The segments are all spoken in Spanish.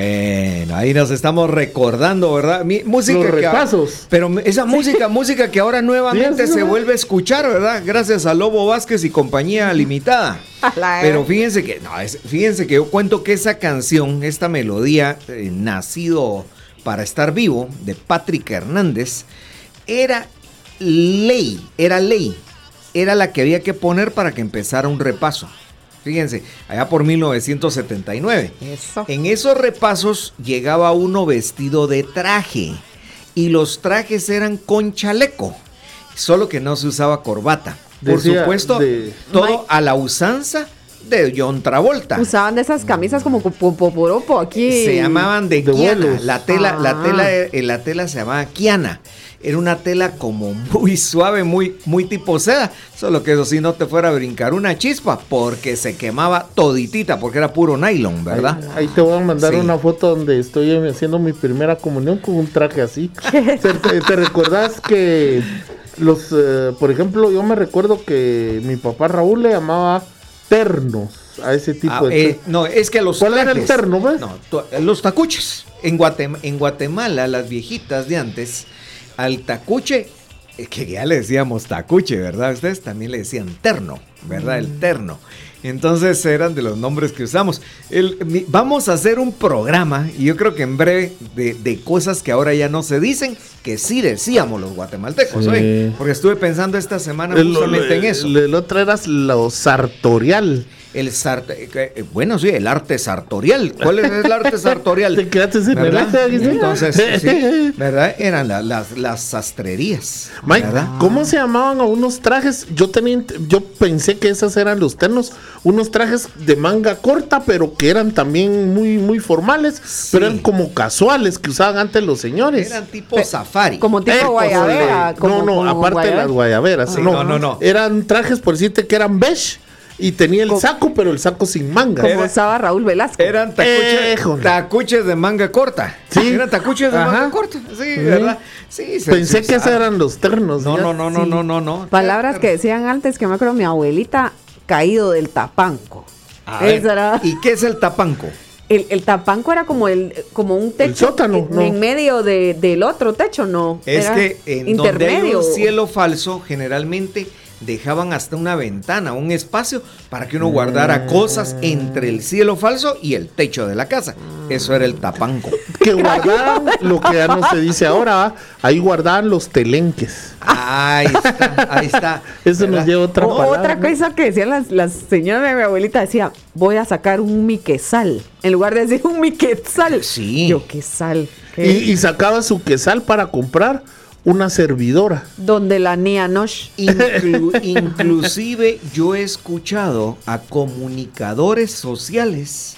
Bueno, ahí nos estamos recordando, ¿verdad? Mi, música Los que- repasos. pero esa música, música que ahora nuevamente Sí, se ¿no? vuelve a escuchar, ¿verdad? Gracias a Lobo Vázquez y compañía limitada. La- Pero fíjense que, no, es- fíjense que yo cuento que esa canción, esta melodía, eh, nacido para estar vivo, de Patrick Hernández, era ley, era ley, era la que había que poner para que empezara un repaso. Fíjense, allá por 1979. Eso. En esos repasos llegaba uno vestido de traje y los trajes eran con chaleco, solo que no se usaba corbata. Por Decía supuesto, de- todo a la usanza de John Travolta. Usaban de esas camisas como poporopo aquí. Se llamaban de, De Kiana. La tela, la Ah. tela, eh, la tela se llamaba Kiana. Era una tela como muy suave, muy, muy tipo seda. Solo que eso sí no te fuera a brincar una chispa porque se quemaba toditita porque era puro nylon, ¿verdad? Ahí te voy a mandar Sí. una foto donde estoy haciendo mi primera comunión con un traje así. ¿Te, te- te recuerdas que los, eh, por ejemplo, yo me recuerdo que mi papá Raúl le llamaba ternos a ese tipo Ah, de eh, no, es que los ¿Cuál era el terno, ves? No, los tacuches. En, Guatem- en Guatemala, las viejitas de antes, al tacuche, eh, que ya le decíamos tacuche, ¿verdad? Ustedes también le decían terno, ¿verdad? Mm. El terno. Entonces eran de los nombres que usamos. El- mi- vamos a hacer un programa, y yo creo que en breve, de, de cosas que ahora ya no se dicen, que sí decíamos los guatemaltecos, Sí. oye, Porque estuve pensando esta semana El, justamente en eso. el- el otro era lo sartorial. El sart- eh, eh, bueno, sí, el arte sartorial. ¿Cuál es el arte sartorial? Te quedaste sin ¿Verdad? Entonces, sí, ¿verdad? Eran la- las, las sastrerías. Mike, ¿verdad? ¿cómo se llamaban a unos trajes? Yo tenía, yo pensé que esos eran los ternos, unos trajes de manga corta, pero que eran también muy, muy formales, Sí. pero eran como casuales que usaban antes los señores. Eran tipo safari. Como tipo Eh, guayabera. como- no, no, como aparte de las guayaberas. Sí, no, no, no. Eran trajes, por decirte que eran beige y tenía el saco, pero el saco sin manga. Como Era- usaba Raúl Velasco. Eran tacuches, Éjole. tacuches de manga corta. Sí. Eran tacuches de Ajá. manga corta. Sí, ¿verdad? Sí, se- Pensé se que esos usaba. eran los ternos. No, ya. no, no, no, Sí. no, no, no. Palabras que decían antes, que me acuerdo mi abuelita, caído del tapanco. A ver, Eso era- ¿Y qué es el tapanco? El, el tapanco era como el como un techo sótano, en, no. en medio de- del otro techo, no. Es Era que en donde hay un cielo falso, generalmente dejaban hasta una ventana, un espacio para que uno guardara cosas entre el cielo falso y el techo de la casa. Eso era el tapanco. Que guardaban lo que ya no se dice ahora, ahí guardaban los telenques. Ahí está, ahí está. Eso nos lleva a otra O- palabra. otra cosa que decían las, las señoras de mi abuelita decía, voy a sacar un miquesal. En lugar de decir un miquesal. Sí. Yo, ¿qué sal? Y, ¿Qué? y sacaba su quesal para comprar una servidora. Donde la Nia Nosh. Inclu- inclusive yo he escuchado a comunicadores sociales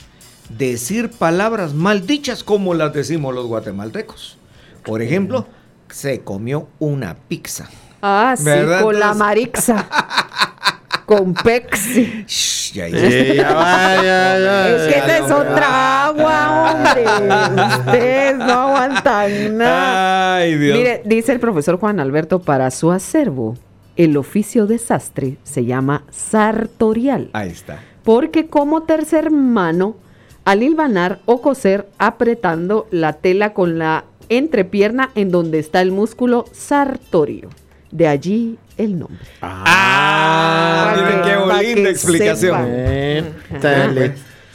decir palabras maldichas como las decimos los guatemaltecos. Por ejemplo, se comió una pizza. Ah, sí, ¿Verdad? con la marixa. con Pexi. Shh, ya, ya va, ya, ya, Es que ya, esa es ya, otra agua. Ustedes no aguantan nada. Ay, Dios. Mire, dice el profesor Juan Alberto, para su acervo, el oficio de sastre se llama sartorial, Ahí está. porque como tercer mano, al hilvanar o coser apretando la tela con la entrepierna en donde está el músculo sartorio. De allí el nombre. Ah, Para miren qué que explicación.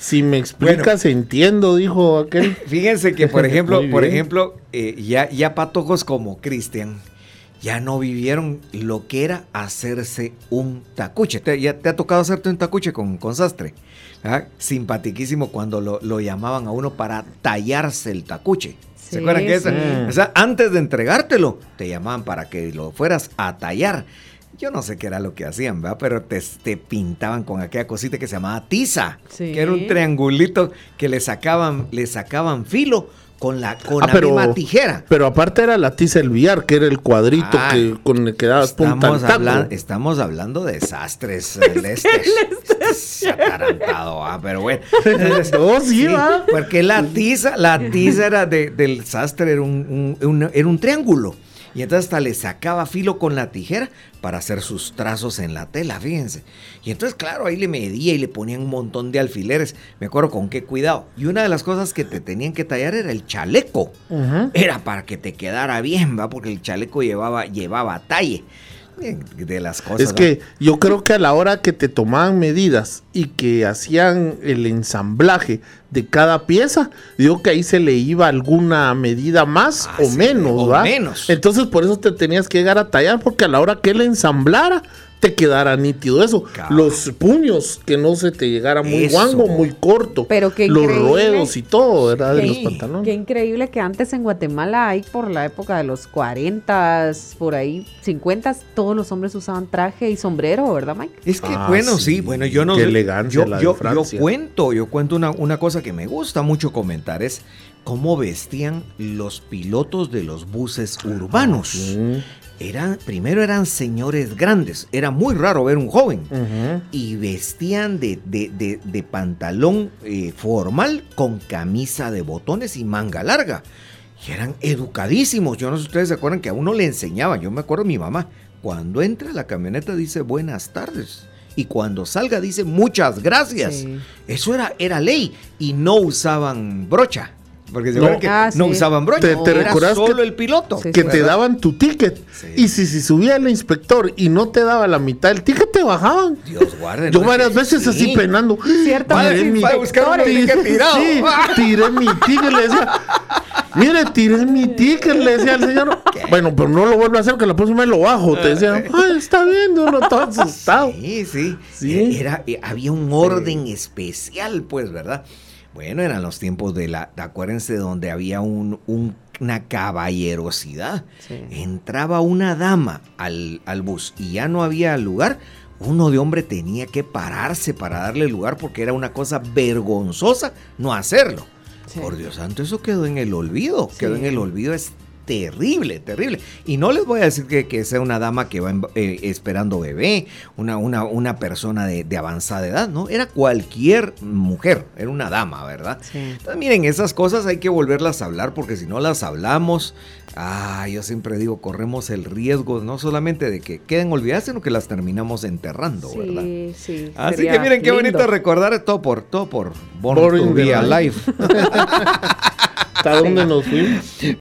Si me explicas, entiendo, dijo aquel. Fíjense que, por ejemplo, por ejemplo, eh, ya, ya patojos como Cristian ya no vivieron lo que era hacerse un tacuche. ¿Te, ya te ha tocado hacerte un tacuche con, con sastre? ¿Ah? Simpatiquísimo cuando lo, lo llamaban a uno para tallarse el tacuche. ¿Se Sí, acuerdan que esa- sí. o sea, antes de entregártelo, te llamaban para que lo fueras a tallar. Yo no sé qué era lo que hacían, ¿verdad? Pero te, te pintaban con aquella cosita que se llamaba tiza, Sí. que era un triangulito que le sacaban, le sacaban filo con la, con Ah, la pero- misma tijera. Pero aparte era la tiza el billar, que era el cuadrito Ah, que, con el que dabas punta Estamos, al taco. hablan- estamos hablando de desastres celestes. Este Atarantado, ah, pero bueno. No, sí, va. Porque la tiza, la tiza era de- del sastre, era un, un- un- era un triángulo. Y entonces hasta le sacaba filo con la tijera para hacer sus trazos en la tela, fíjense. Y entonces, claro, ahí le medía y le ponían un montón de alfileres. Me acuerdo con qué cuidado. Y una de las cosas que te tenían que tallar era el chaleco. Era para que te quedara bien, ¿va? Porque el chaleco llevaba, llevaba talle de las cosas. Es que yo creo que a la hora que te tomaban medidas y que hacían el ensamblaje de cada pieza, digo que ahí se le iba alguna medida más ah, o menos, o menos. Entonces por eso te tenías que llegar a tallar porque a la hora que él ensamblara te quedara nítido eso. Los puños, que no se te llegara muy guango, muy corto. Pero que Los ruedos y todo, ¿verdad? de los pantalones. Qué increíble que antes en Guatemala, hay por la época de los 40, por ahí, 50, todos los hombres usaban traje y sombrero, ¿verdad, Mike? Es que, ah, bueno, sí. bueno, yo no... Qué elegancia yo, la yo, yo cuento, yo cuento una, una cosa que me gusta mucho comentar, es cómo vestían los pilotos de los buses urbanos. Ah, eran, primero eran señores grandes, era muy raro ver un joven, y vestían de, de, pantalón eh, formal con camisa de botones y manga larga. Y eran educadísimos, yo no sé si ustedes se acuerdan que a uno le enseñaban, yo me acuerdo mi mamá, cuando entra a la camioneta dice buenas tardes. Y cuando salga dice muchas gracias. Eso era, era ley. Y no usaban brocha. Porque no, que ah, no usaban brocha. ¿Te, era solo el piloto. que te daban tu ticket. Y si, si subía el inspector y no te daba la mitad del ticket, te bajaban. Dios guarde. Yo varias veces así penando. Cierto, tiré mi, buscar un ticket tirado. Sí, tiré mi ticket, le decía. Mire, tiré mi ticket, le decía al señor. Bueno, pero no lo vuelvo a hacer, que la próxima vez lo bajo. Te decía, ay, está viendo, no estaba asustado. Sí, sí. sí. Era, eh, había un orden especial, pues, ¿verdad? Bueno, eran los tiempos de la, acuérdense, donde había un, una caballerosidad. Entraba una dama al, al, bus y ya no había lugar. Uno de hombre tenía que pararse para darle lugar porque era una cosa vergonzosa no hacerlo. Por Dios santo, eso quedó en el olvido. Quedó en el olvido. Es terrible, terrible. Y no les voy a decir que, sea una dama que va eh, esperando bebé, una, una, una persona de, avanzada edad, ¿no? Era cualquier mujer, era una dama, ¿verdad? Entonces, miren, esas cosas hay que volverlas a hablar porque si no las hablamos, ah, yo siempre digo, corremos el riesgo no solamente de que queden olvidadas, sino que las terminamos enterrando, ¿verdad? Sí, sí. Así que miren qué bonito recordar todo por, todo por Born, to Be Alive. ¿Hasta dónde nos fuimos?